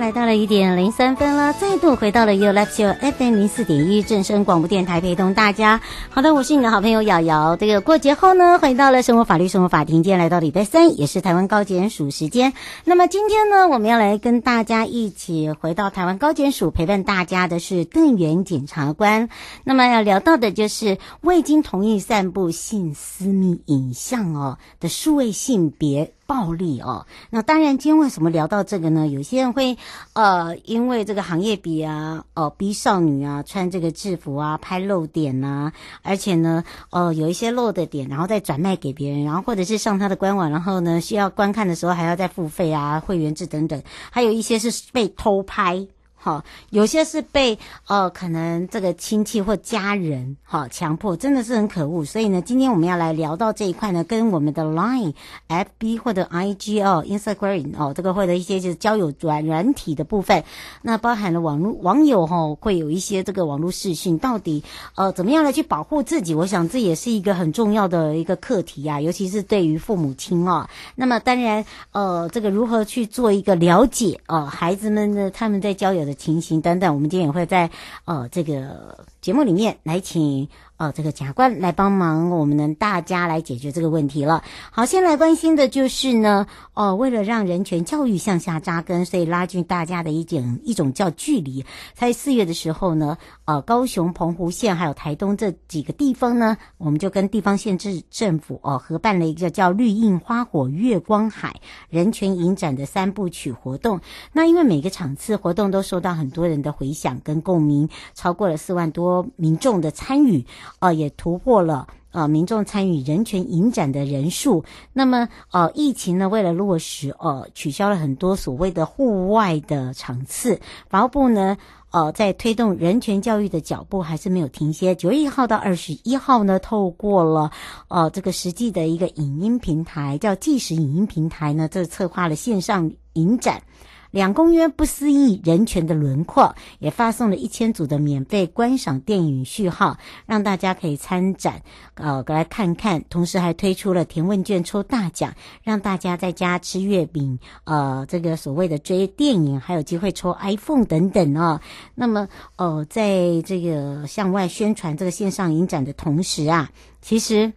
来到了一点零三分了，再度回到了 You Live Show FM 零四点一正声广播电台，陪同大家。好的，我是你的好朋友瑶瑶。这个过节后呢，回到了生活法律生活法庭，今天来到礼拜三，也是台湾高检署时间。那么今天呢，我们要来跟大家一起回到台湾高检署，陪伴大家的是邓元检察官。那么要聊到的就是未经同意散布性私密影像哦的数位性别。暴力哦，那当然，今天为什么聊到这个呢？有些人会，呃，因为这个行业比啊，哦、呃，逼少女啊穿这个制服啊，拍露点呐、而且呢，呃，有一些露的点，然后再转卖给别人，然后或者是上他的官网，然后呢，需要观看的时候还要再付费啊，会员制等等，还有一些是被偷拍。好，有些是被呃，可能这个亲戚或家人好强迫，真的是很可恶。所以呢，今天我们要来聊到这一块呢，跟我们的 Line、FB 或者 IG 哦、Instagram 哦，这个或者一些就是交友软软体的部分，那包含了网络网友哈、哦，会有一些这个网络视讯，到底呃怎么样来去保护自己？我想这也是一个很重要的一个课题啊，尤其是对于父母亲哦。那么当然呃，这个如何去做一个了解哦，孩子们呢，他们在交友的情形等等，我们今天也会在呃这个节目里面来请。哦，这个检察官来帮忙，我们呢大家来解决这个问题了。好，先来关心的就是呢，哦，为了让人权教育向下扎根，所以拉近大家的一种一种叫距离。在四月的时候呢，呃，高雄、澎湖县还有台东这几个地方呢，我们就跟地方县市政府哦合办了一个叫“绿印花火月光海”人权影展的三部曲活动。那因为每个场次活动都受到很多人的回响跟共鸣，超过了四万多民众的参与。呃，也突破了呃民众参与人权影展的人数。那么，呃，疫情呢，为了落实，呃，取消了很多所谓的户外的场次。法务部呢，呃，在推动人权教育的脚步还是没有停歇。九月一号到二十一号呢，透过了呃这个实际的一个影音平台，叫即时影音平台呢，这策划了线上影展。两公约不思议人权的轮廓，也发送了一千组的免费观赏电影序号，让大家可以参展，呃，来看看。同时还推出了填问卷抽大奖，让大家在家吃月饼，呃，这个所谓的追电影，还有机会抽 iPhone 等等哦。那么，呃，在这个向外宣传这个线上影展的同时啊，其实。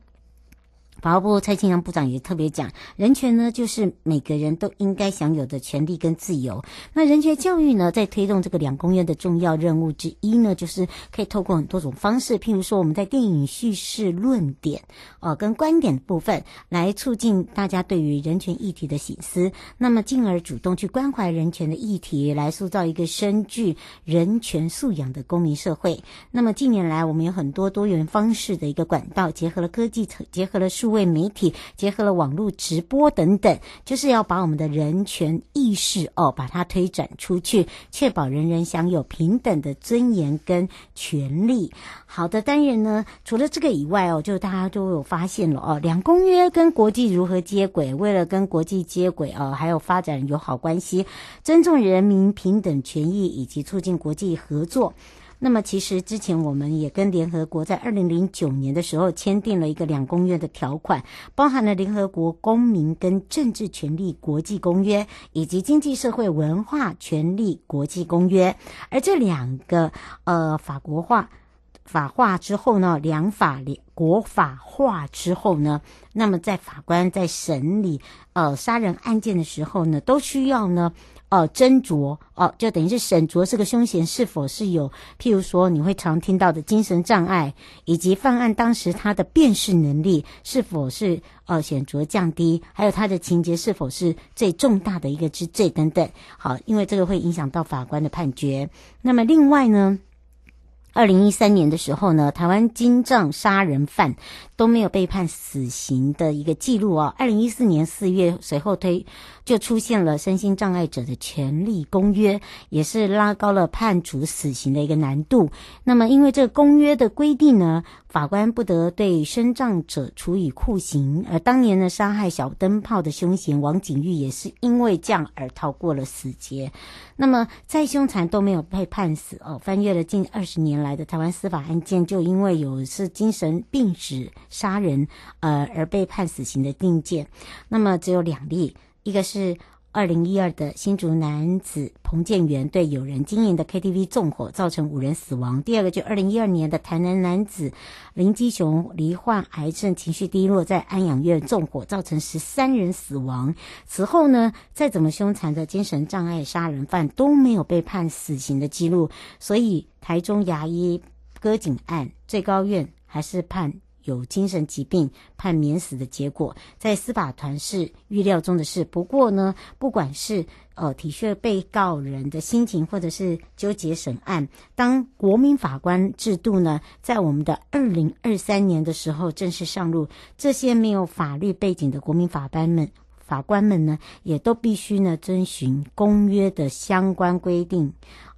法务部蔡清祥部长也特别讲，人权呢，就是每个人都应该享有的权利跟自由。那人权教育呢，在推动这个两公约的重要任务之一呢，就是可以透过很多种方式，譬如说我们在电影叙事论点，呃，跟观点部分，来促进大家对于人权议题的省思，那么进而主动去关怀人权的议题，来塑造一个深具人权素养的公民社会。那么近年来，我们有很多多元方式的一个管道，结合了科技，结合了数。为媒体结合了网络直播等等，就是要把我们的人权意识哦，把它推展出去，确保人人享有平等的尊严跟权利。好的，当然呢，除了这个以外哦，就大家都有发现了哦，两公约跟国际如何接轨？为了跟国际接轨哦，还有发展友好关系，尊重人民平等权益以及促进国际合作。那么其实之前我们也跟联合国在二零零九年的时候签订了一个两公约的条款，包含了联合国公民跟政治权利国际公约以及经济社会文化权利国际公约，而这两个呃法国化。法化之后呢，两法联国法化之后呢，那么在法官在审理呃杀人案件的时候呢，都需要呢哦斟酌哦、就等于是审酌这个凶嫌是否是有，譬如说你会常听到的精神障碍，以及犯案当时他的辨识能力是否是呃显著降低，还有他的情节是否是最重大的一个之罪等等。好，因为这个会影响到法官的判决。那么另外呢，二零一三年的时候呢，台湾金藏杀人犯都没有被判死刑的一个记录啊。二零一四年四月随后推就出现了身心障碍者的权利公约，也是拉高了判处死刑的一个难度。那么因为这个公约的规定呢，法官不得对身障者处以酷刑。而当年呢，杀害小灯泡的凶嫌王景玉也是因为这样而逃过了死劫。那么再凶残都没有被判死哦。翻阅了近二十年来的台湾司法案件，就因为有是精神病史杀人，呃而被判死刑的定件，那么只有两例，一个是。二零一二的新竹男子彭建元对友人经营的 KTV 纵火，造成五人死亡。第二个就二零一二年的台南男子林基雄罹患癌症，情绪低落，在安养院纵火，造成十三人死亡。此后呢，再怎么凶残的精神障碍杀人犯都没有被判死刑的记录，所以台中牙医割颈案，最高院还是判。有精神疾病判免死的结果，在司法团是预料中的事。不过呢，不管是呃体恤被告人的心情，或者是纠结审案，当国民法官制度呢，在我们的二零二三年的时候正式上路，这些没有法律背景的国民法官们。法官们呢，也都必须呢遵循公约的相关规定，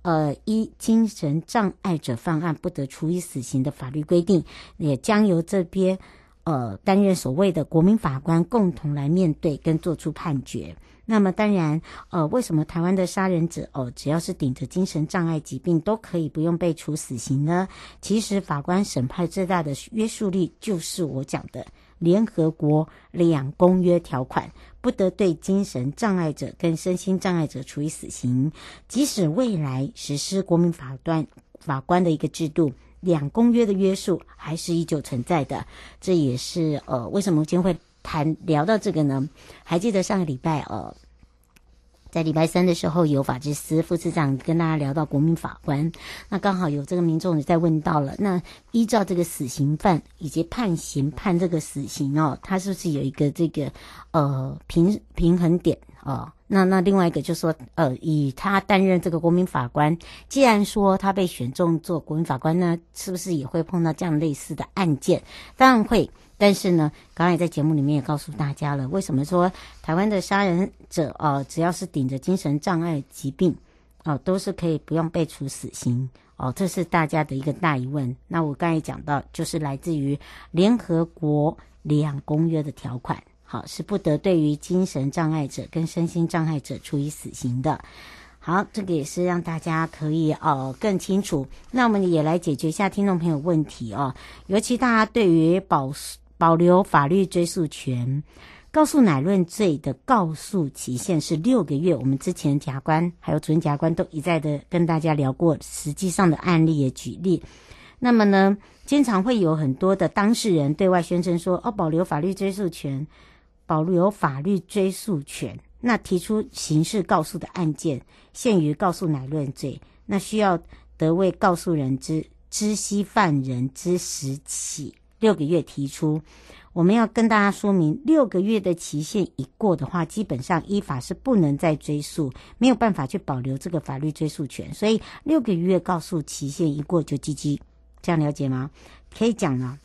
呃，一精神障碍者犯案不得处以死刑的法律规定，也将由这边呃担任所谓的国民法官共同来面对跟做出判决。那么当然，呃，为什么台湾的杀人者哦，只要是顶着精神障碍疾病都可以不用被处死刑呢？其实法官审判最大的约束力就是我讲的联合国两公约条款，不得对精神障碍者跟身心障碍者处以死刑。即使未来实施国民法官法官的一个制度，两公约的约束还是依旧存在的。这也是呃，为什么今天会。谈聊到这个呢，还记得上个礼拜呃，在礼拜三的时候，有法制司副司长跟大家聊到国民法官，那刚好有这个民众也在问到了，那依照这个死刑犯以及判刑判这个死刑哦，他是不是有一个这个呃平平衡点哦？那那另外一个就是说呃，以他担任这个国民法官，既然说他被选中做国民法官呢，是不是也会碰到这样类似的案件？当然会。但是呢，刚才在节目里面也告诉大家了，为什么说台湾的杀人者哦、只要是顶着精神障碍疾病哦、都是可以不用被处死刑哦，这是大家的一个大疑问。那我刚才讲到，就是来自于联合国两公约的条款，好，是不得对于精神障碍者跟身心障碍者处以死刑的。好，这个也是让大家可以呃更清楚。那我们也来解决一下听众朋友问题哦，尤其大家对于保保留法律追诉权，告诉乃论罪的告诉期限是六个月。我们之前检察官还有主任检察官都一再的跟大家聊过，实际上的案例也举例。那么呢，经常会有很多的当事人对外宣称说：“哦，保留法律追诉权，保留法律追诉权。”那提出刑事告诉的案件，限于告诉乃论罪，那需要得为告诉人之知悉犯人之时起。六个月提出，我们要跟大家说明，六个月的期限一过的话，基本上依法是不能再追诉，没有办法去保留这个法律追诉权。所以六个月告诉期限一过就 GG，这样了解吗？可以讲了，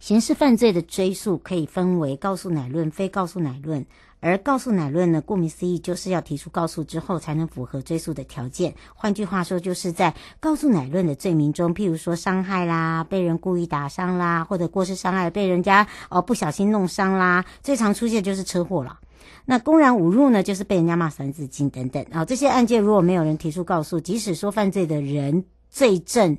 刑事犯罪的追诉可以分为告诉乃论、非告诉乃论。而告诉乃论呢，顾名思义，就是要提出告诉之后才能符合追诉的条件。换句话说，就是在告诉乃论的罪名中，譬如说伤害啦、被人故意打伤啦，或者过失伤害被人家哦不小心弄伤啦，最常出现就是车祸了。那公然侮辱呢，就是被人家骂三字经等等啊。这些案件如果没有人提出告诉，即使说犯罪的人罪证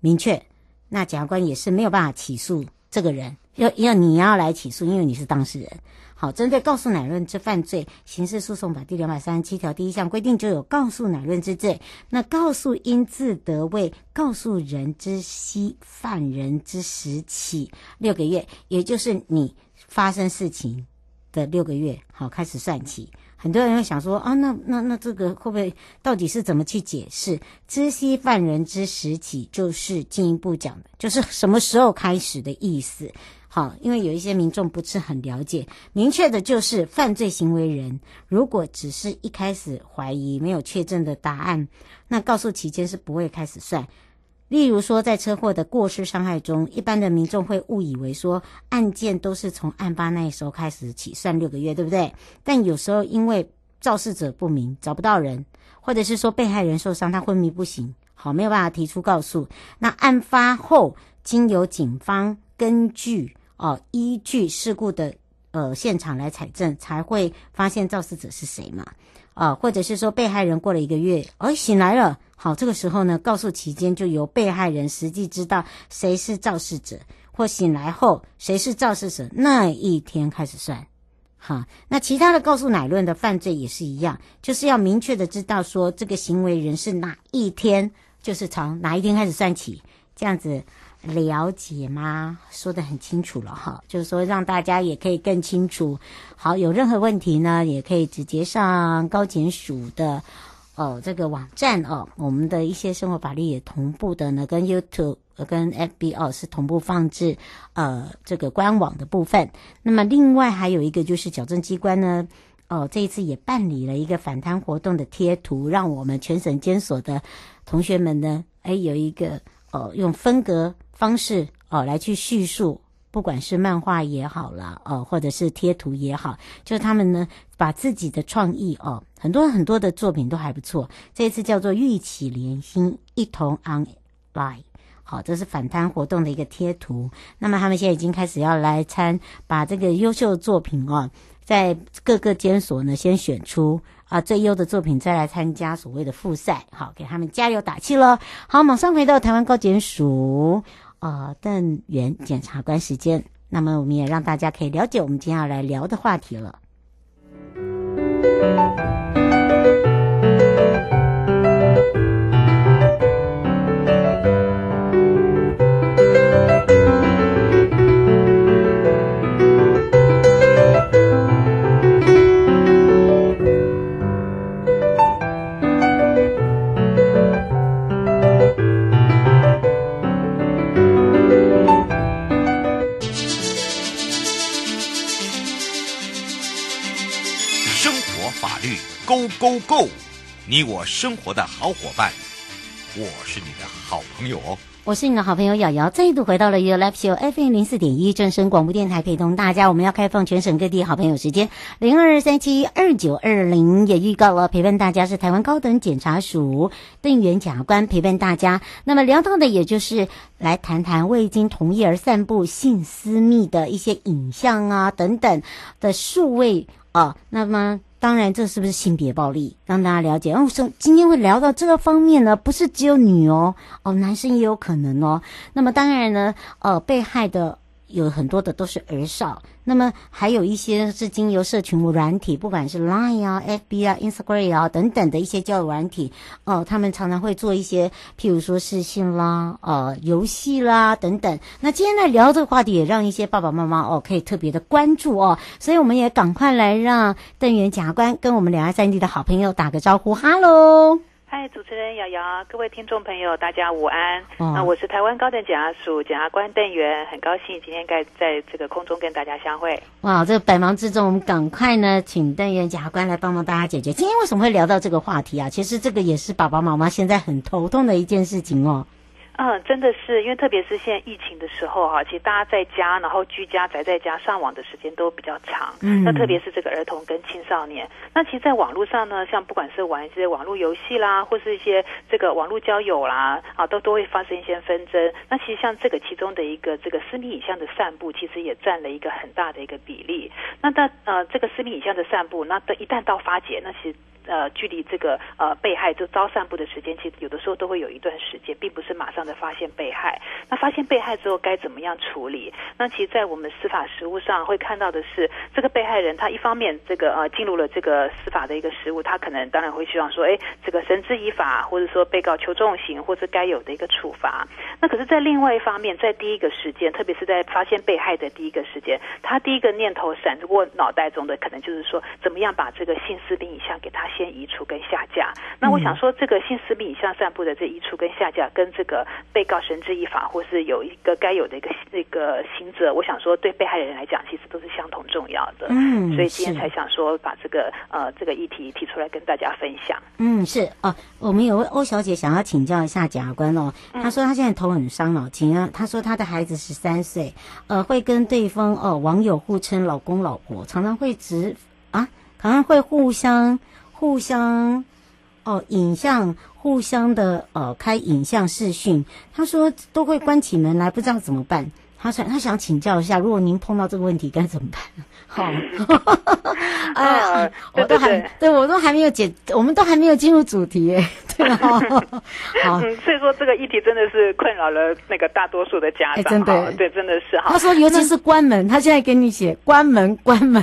明确，那检察官也是没有办法起诉这个人，要要你要来起诉，因为你是当事人。好，针对告诉乃论之犯罪，刑事诉讼法第两百三十七条第一项规定，就有告诉乃论之罪。那告诉应自得为告诉人之悉犯人之时起六个月，也就是你发生事情的六个月，好，开始算起。很多人会想说啊，那那那这个会不会到底是怎么去解释？知悉犯人之时起，就是进一步讲的，就是什么时候开始的意思。好，因为有一些民众不是很了解，明确的就是犯罪行为人，如果只是一开始怀疑没有确证的答案，那告诉期间是不会开始算。例如说，在车祸的过失伤害中，一般的民众会误以为说案件都是从案发那时候开始起算六个月，对不对？但有时候因为肇事者不明，找不到人，或者是说被害人受伤，他昏迷不醒，好，没有办法提出告诉，那案发后经由警方根据。哦，依据事故的呃现场来采证，才会发现肇事者是谁嘛？啊、或者是说被害人过了一个月，哦，醒来了，好，这个时候呢，告诉期间就由被害人实际知道谁是肇事者，或醒来后谁是肇事者那一天开始算。好，那其他的告诉乃论的犯罪也是一样，就是要明确的知道说这个行为人是哪一天，就是从哪一天开始算起，这样子。了解吗？说得很清楚了哈，就是说让大家也可以更清楚。好，有任何问题呢，也可以直接上高检署的哦这个网站哦，我们的一些生活法律也同步的呢，跟 YouTube 跟 FB 哦是同步放置呃这个官网的部分。那么另外还有一个就是矫正机关呢，哦这一次也办理了一个反贪活动的贴图，让我们全省监所的同学们呢，哎有一个哦用分隔。方式哦，来去叙述，不管是漫画也好啦，哦，或者是贴图也好，就是他们呢把自己的创意哦，很多很多的作品都还不错。这一次叫做“玉启联心，一同 online”，好，这是反贪活动的一个贴图。那么他们现在已经开始要来参，把这个优秀作品哦，在各个监所呢先选出啊最优的作品，再来参加所谓的复赛，好，给他们加油打气喽。好，马上回到台湾高检署。啊，邓元检察官时间，那么我们也让大家可以了解我们今天要来聊的话题了。Go Go Go！你我生活的好伙伴，我是你的好朋友哦。我是你的好朋友瑶瑶，再度回到了 You Live Show FM 零四点一正声广播电台，陪同大家。我们要开放全省各地好朋友时间零二三七二九二零，也预告了陪伴大家是台湾高等检察署邓元检察官陪伴大家。那么聊到的也就是来谈谈未经同意而散布性私密的一些影像啊等等的数位啊，那么。当然，这是不是性别暴力？让大家了解。哦，说今天会聊到这个方面呢，不是只有女哦，哦，男生也有可能哦。那么当然呢，呃，被害的。有很多的都是儿少，那么还有一些是经由社群软体，不管是 Line 啊、FB 啊、Instagram 啊等等的一些教育软体，哦、他们常常会做一些，譬如说视讯啦、呃，游戏啦等等。那今天来聊这个话题，也让一些爸爸妈妈哦可以特别的关注哦，所以我们也赶快来让邓元检察官跟我们两岸三地的好朋友打个招呼，哈喽。嗨，主持人瑶瑶，各位听众朋友，大家午安。那、我是台湾高等检察署检察官邓元，很高兴今天在在这个空中跟大家相会。哇，这个百忙之中，我们赶快呢，请邓元检察官来帮帮大家解决。今天为什么会聊到这个话题啊？其实这个也是爸爸妈妈现在很头痛的一件事情哦。嗯，真的是，因为特别是现在疫情的时候哈，其实大家在家，然后居家宅在家上网的时间都比较长。嗯，那特别是这个儿童跟青少年，那其实，在网络上呢，像不管是玩一些网络游戏啦，或是一些这个网络交友啦，啊，都都会发生一些纷争。那其实像这个其中的一个这个私密影像的散布，其实也占了一个很大的一个比例。那但呃这个私密影像的散布，那一旦到发解，那其实。呃距离这个呃被害就遭散布的时间，其实有的时候都会有一段时间，并不是马上的发现被害。那发现被害之后该怎么样处理？那其实，在我们司法实务上会看到的是，这个被害人他一方面这个呃进入了这个司法的一个实务，他可能当然会希望说，哎，这个绳之以法，或者说被告求重刑，或者该有的一个处罚。那可是，在另外一方面，在第一个时间，特别是在发现被害的第一个时间，他第一个念头闪过脑袋中的，可能就是说，怎么样把这个性私密影像给他先移除跟下架。那我想说，这个性私密影像散布的这移除跟下架，跟这个被告绳之以法，或是有一个该有的一个那个刑责，我想说，对被害人来讲，其实都是相同重要的。嗯，所以今天才想说，把这个呃这个议题提出来跟大家分享。嗯，是哦，我们有位欧小姐想要请教一下检察官哦，她说她现在头很伤脑筋啊，她说她的孩子十三岁，呃，会跟对方哦网友互称老公老婆，常常会直啊，常常会互相互相哦影像互相的呃开影像视讯，他说都会关起门来，不知道怎么办。她想他想请教一下，如果您碰到这个问题该怎么办？好，哎，我都还对我都还没有解，我们都还没有进入主题耶。对啊，好，所以说这个议题真的是困扰了那个大多数的家长，真的，对，真的是哈。他说，尤其是关门，他现在给你写关门，关门。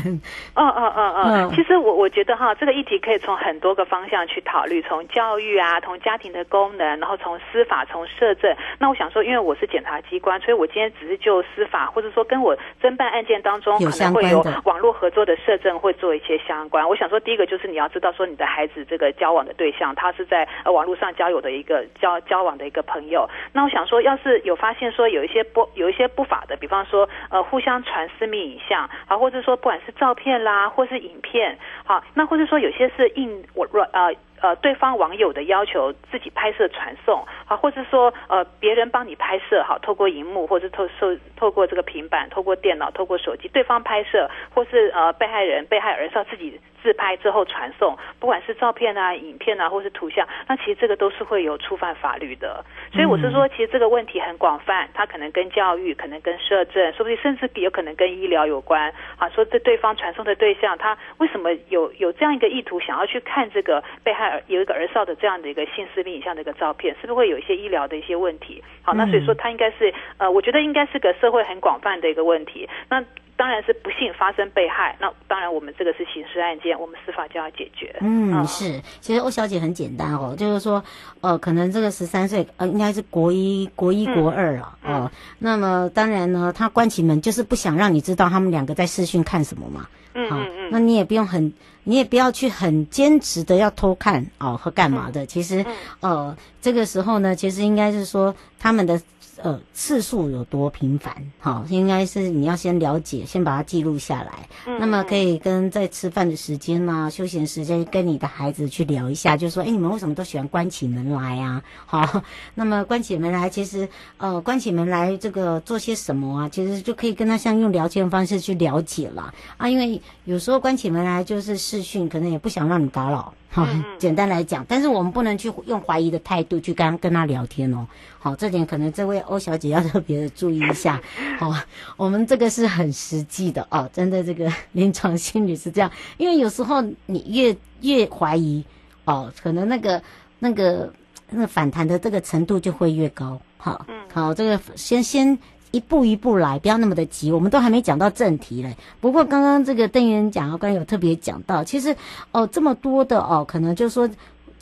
嗯嗯嗯嗯。其实我我觉得哈，这个议题可以从很多个方向去考虑，从教育啊，从家庭的功能，然后从司法，从社政。那我想说，因为我是检察机关，所以我今天只是就司法，或者说跟我侦办案件当中可能会有网络合作的社政会做一些相关。我想说，第一个就是你要知道说你的孩子这个交往的对象，他是在。呃，网络上交友的一个交交往的一个朋友，那我想说，要是有发现说有一些不有一些不法的，比方说呃互相传私密影像啊，或者说不管是照片啦，或是影片，好，那或者说有些是硬我呃呃对方网友的要求自己拍摄传送啊，或者说呃别人帮你拍摄好，透过荧幕或者透透透过这个平板，透过电脑，透过手机，对方拍摄，或是呃被害人被害人是要自己。自拍之后传送，不管是照片啊、影片啊，或是图像，那其实这个都是会有触犯法律的。所以我是说，其实这个问题很广泛，它可能跟教育，可能跟社政，说不定甚至有可能跟医疗有关。啊，说这对方传送的对象，他为什么有有这样一个意图，想要去看这个被害儿有一个儿少的这样的一个性私密影像的一个照片，是不是会有一些医疗的一些问题？好，那所以说他应该是呃，我觉得应该是个社会很广泛的一个问题。那。当然是不幸发生被害，那当然我们这个是刑事案件，我们司法就要解决。嗯，嗯是，其实欧小姐很简单哦，就是说，呃，可能这个十三岁，呃，应该是国一、国一、国二了，哦、嗯呃，那么当然呢，他关起门就是不想让你知道他们两个在视讯看什么嘛。嗯嗯嗯，那你也不用很，你也不要去很坚持的要偷看哦和干嘛的。其实，呃，这个时候呢，其实应该是说他们的。呃，次数有多频繁？好，应该是你要先了解，先把它记录下来。嗯，那么可以跟在吃饭的时间啊、休闲时间，跟你的孩子去聊一下，就说，哎，你们为什么都喜欢关起门来啊？好，那么关起门来，其实呃，关起门来这个做些什么啊？其实就可以跟他像用聊天的方式去了解了啊。因为有时候关起门来就是视讯，可能也不想让你打扰。好，简单来讲，但是我们不能去用怀疑的态度去跟跟他聊天哦。好，这点可能这位欧小姐要特别的注意一下。好，我们这个是很实际的哦，真的这个 临床心理是这样，因为有时候你越越怀疑哦，可能那个那个那个反弹的这个程度就会越高。好，好，这个先先。一步一步来，不要那么的急。我们都还没讲到正题嘞。不过刚刚这个邓元检察官有特别讲到，其实哦，这么多的哦，可能就是说。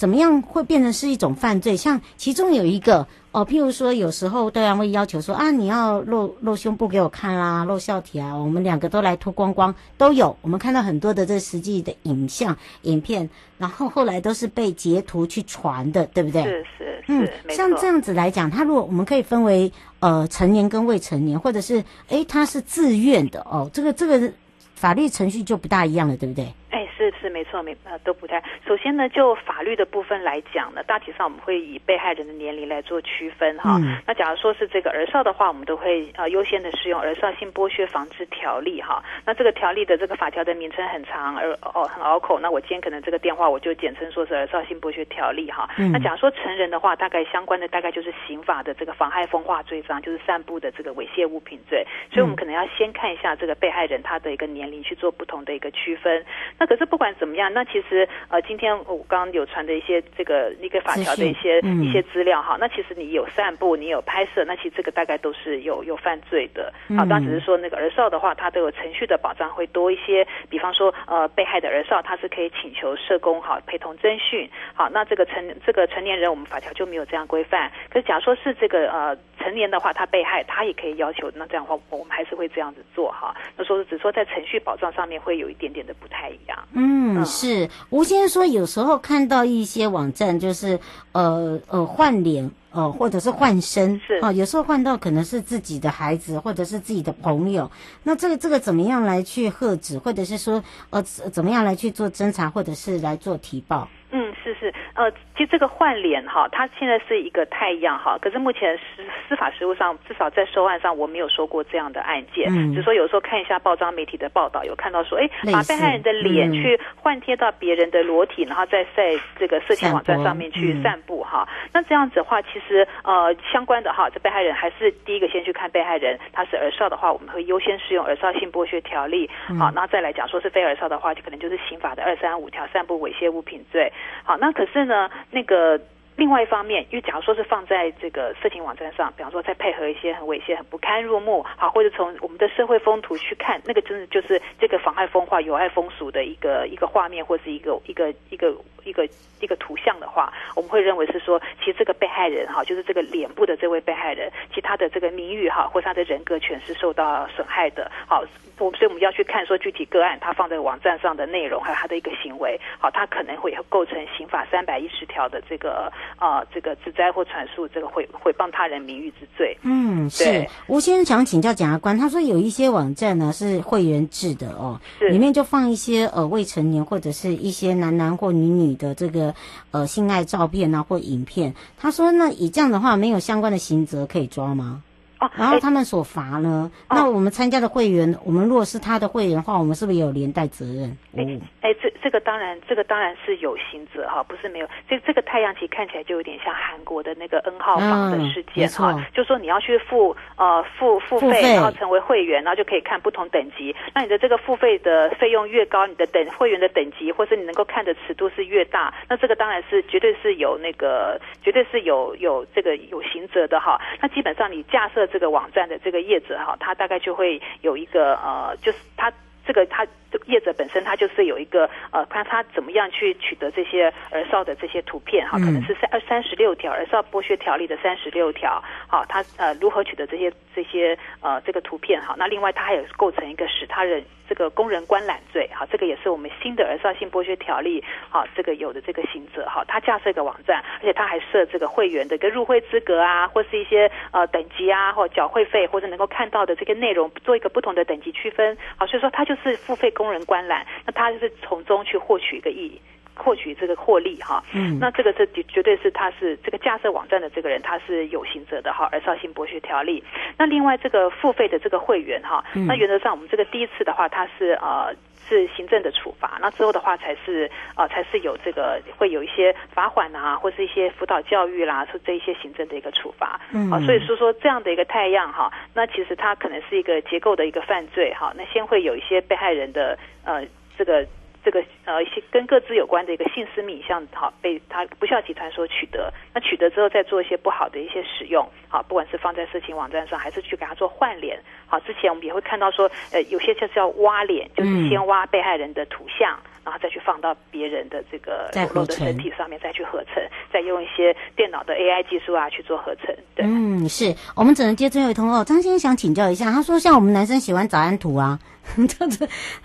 怎么样会变成是一种犯罪？像其中有一个哦，譬如说有时候对方会要求说啊，你要露露胸部给我看啦，露笑体啊，我们两个都来脱光光都有。我们看到很多的这实际的影像、影片，然后后来都是被截图去传的，对不对？是是是，嗯，像这样子来讲，他如果我们可以分为呃成年跟未成年，或者是诶他是自愿的哦，这个这个法律程序就不大一样了，对不对？哎，是是没错，没呃都不太。首先呢，就法律的部分来讲呢，大体上我们会以被害人的年龄来做区分哈。嗯、那假如说是这个儿少的话，我们都会呃优先的适用《儿少性剥削防治条例》哈。那这个条例的这个法条的名称很长，而哦很拗口。那我今天可能这个电话我就简称说是《儿少性剥削条例》哈。嗯、那假如说成人的话，大概相关的大概就是刑法的这个妨害风化罪章，就是散布的这个猥亵物品罪。所以我们可能要先看一下这个被害人他的一个年龄去做不同的一个区分。那可是不管怎么样，那其实呃，今天我刚刚有传的一些这个一个法条的一些、嗯、一些资料哈，那其实你有散布，你有拍摄，那其实这个大概都是有有犯罪的。好，当然只是说那个儿少的话，他都有程序的保障会多一些。比方说呃，被害的儿少他是可以请求社工哈陪同侦讯。好，那这个成这个成年人，我们法条就没有这样规范。可是假如说是这个呃成年的话，他被害，他也可以要求。那这样的话，我们还是会这样子做哈。那说是只说在程序保障上面会有一点点的不太一样。嗯，嗯是吴先生说，有时候看到一些网站，就是呃呃换脸呃或者是换身是啊、呃，有时候换到可能是自己的孩子或者是自己的朋友。那这个这个怎么样来去喝止，或者是说呃怎么样来去做侦查，或者是来做提报？嗯，是是，呃，其实这个换脸哈，它现在是一个太阳哈，可是目前司司法实务上，至少在收案上，我没有说过这样的案件。嗯，只是说有时候看一下报章媒体的报道，有看到说，哎，把被害人的脸去换贴到别人的裸体，嗯、然后再在这个色情网站上面去散布哈、嗯。那这样子的话，其实呃，相关的哈，这被害人还是第一个先去看被害人，他是儿少的话，我们会优先适用儿少性剥削条例。好、嗯，然后再来讲说是非儿少的话，就可能就是刑法的二三五条，散布猥亵物品罪。好，那可是呢，那个另外一方面，因为假如说是放在这个色情网站上，比方说再配合一些很猥亵、很不堪入目，好，或者从我们的社会风土去看，那个真的就是这个妨害风化、有害风俗的一个一个画面，或是一个一个一个一个一个图像的话，我们会认为是说，其实这个被害人哈，就是这个脸部的这位被害人，其他的这个名誉哈，或他的人格权是受到损害的，好。我所以我们要去看说具体个案，他放在网站上的内容，还有他的一个行为，好，他可能会构成刑法三百一十条的这个呃这个指摘或传述这个毁毁谤他人名誉之罪。嗯，是。吴先生想请教检察官，他说有一些网站呢是会员制的哦，是里面就放一些呃未成年或者是一些男男或女女你的这个呃性爱照片啊或影片，他说那以这样的话，没有相关的刑责可以抓吗？哦，然后他们所罚呢？哦、那我们参加的会员，我们如果是他的会员的话，我们是不是也有连带责任？哎，哎，这这个当然，这个当然是有刑责哈，不是没有。这这个太阳旗看起来就有点像韩国的那个 N 号房的事件哈、嗯，就说你要去付呃付付费，然后成为会员，然后就可以看不同等级。那你的这个付费的费用越高，你的等会员的等级，或是你能够看的尺度是越大，那这个当然是绝对是有那个绝对是有有这个有刑责的哈。那基本上你架设。这个网站的这个叶子哈，它大概就会有一个呃，就是它这个它业者本身他就是有一个呃，看他怎么样去取得这些儿少的这些图片哈，可能是三二三十六条儿少剥削条例的三十六条，好，他呃如何取得这些这些呃这个图片哈，那另外他还有构成一个使他人。这个工人观览罪，好，这个也是我们新的儿少性剥削条例，好，这个有的这个刑责，哈，他架设一个网站，而且他还设这个会员的一个入会资格啊，或是一些呃等级啊，或缴会费或者能够看到的这个内容，做一个不同的等级区分，好，所以说他就是付费工人观览，那他就是从中去获取一个意义。获取这个获利哈，嗯，那这个是绝绝对是他是这个架设网站的这个人，他是有行者的哈，而绍兴博学条例。那另外这个付费的这个会员哈，那原则上我们这个第一次的话，他是呃是行政的处罚，那之后的话才是呃才是有这个会有一些罚款啊，或是一些辅导教育啦，是这一些行政的一个处罚。嗯，啊，所以说说这样的一个太阳哈，那其实它可能是一个结构的一个犯罪哈，那先会有一些被害人的呃这个。这个呃一些跟各自有关的一个性私密影像，好被他不孝集团所取得，那取得之后再做一些不好的一些使用，好不管是放在色情网站上，还是去给他做换脸，好之前我们也会看到说，呃有些就是要挖脸，就是先挖被害人的图像，嗯、然后再去放到别人的这个裸露的身体上面再去合成，再用一些电脑的 AI 技术啊去做合成。对，嗯，是我们只能接最后一通哦。张先生想请教一下，他说像我们男生喜欢早安图啊。他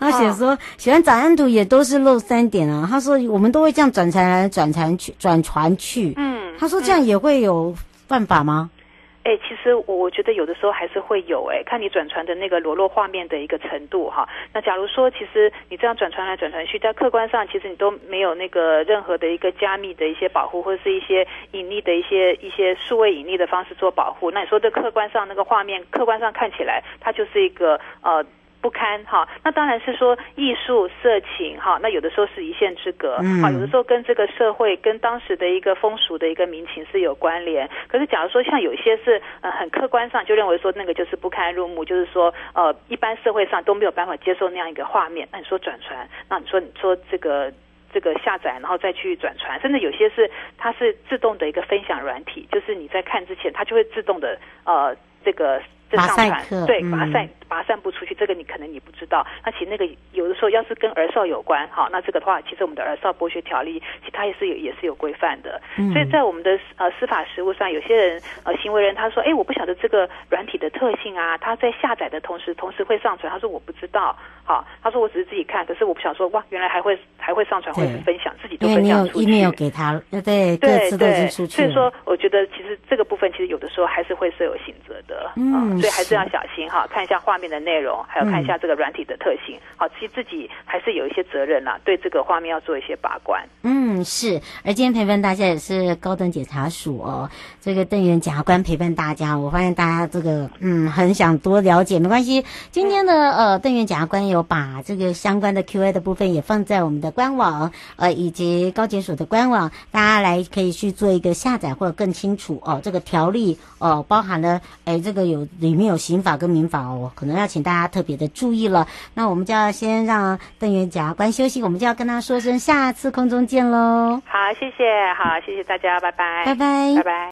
他写说喜欢早安图也都是露三点啊。他说我们都会这样转传来转传去转传去。嗯，他说这样也会有犯法吗？哎、其实我我觉得有的时候还是会有哎、看你转传的那个裸露画面的一个程度哈。那假如说其实你这样转传来转传去，在客观上其实你都没有那个任何的一个加密的一些保护，或者是一些隐匿的一些一些数位隐匿的方式做保护。那你说这客观上那个画面，客观上看起来它就是一个呃。不堪哈，那当然是说艺术色情哈，那有的时候是一线之隔，好，有的时候跟这个社会跟当时的一个风俗的一个民情是有关联。可是假如说像有一些是呃很客观上就认为说那个就是不堪入目，就是说呃一般社会上都没有办法接受那样一个画面，那你说转传，那你说你说这个这个下载然后再去转传，甚至有些是它是自动的一个分享软体，就是你在看之前它就会自动的呃这个。这上传对，把它散把它散布出去，这个你可能你不知道。那其实那个有的时候要是跟儿少有关，好，那这个的话，其实我们的儿少剥削条例，其实它也是有也是有规范的。嗯、所以在我们的呃司法实务上，有些人呃行为人他说，哎，我不晓得这个软体的特性啊，他在下载的同时，同时会上传。他说我不知道，好，他说我只是自己看，可是我不想说哇，原来还会还会上传，会分享，自己都分享出去。没有给他，对对对，所以说，我觉得其实这个部分其实有的时候还是会设有刑责的。嗯。所以还是要小心哈，看一下画面的内容，还有看一下这个软体的特性。好，其实自己还是有一些责任啦，对这个画面要做一些把关。嗯，是。而今天陪伴大家也是高等检察署哦，这个邓元检察官陪伴大家。我发现大家这个嗯很想多了解，没关系。今天呢呃邓元检察官有把这个相关的 Q&A 的部分也放在我们的官网呃以及高检署的官网，大家来可以去做一个下载或者更清楚哦。这个条例哦包含了哎这个有里面有刑法跟民法哦，可能要请大家特别的注意了。那我们就要先让邓元检察官休息，我们就要跟他说声下次空中见喽。好，谢谢，好，谢谢大家，拜拜，拜拜，拜拜。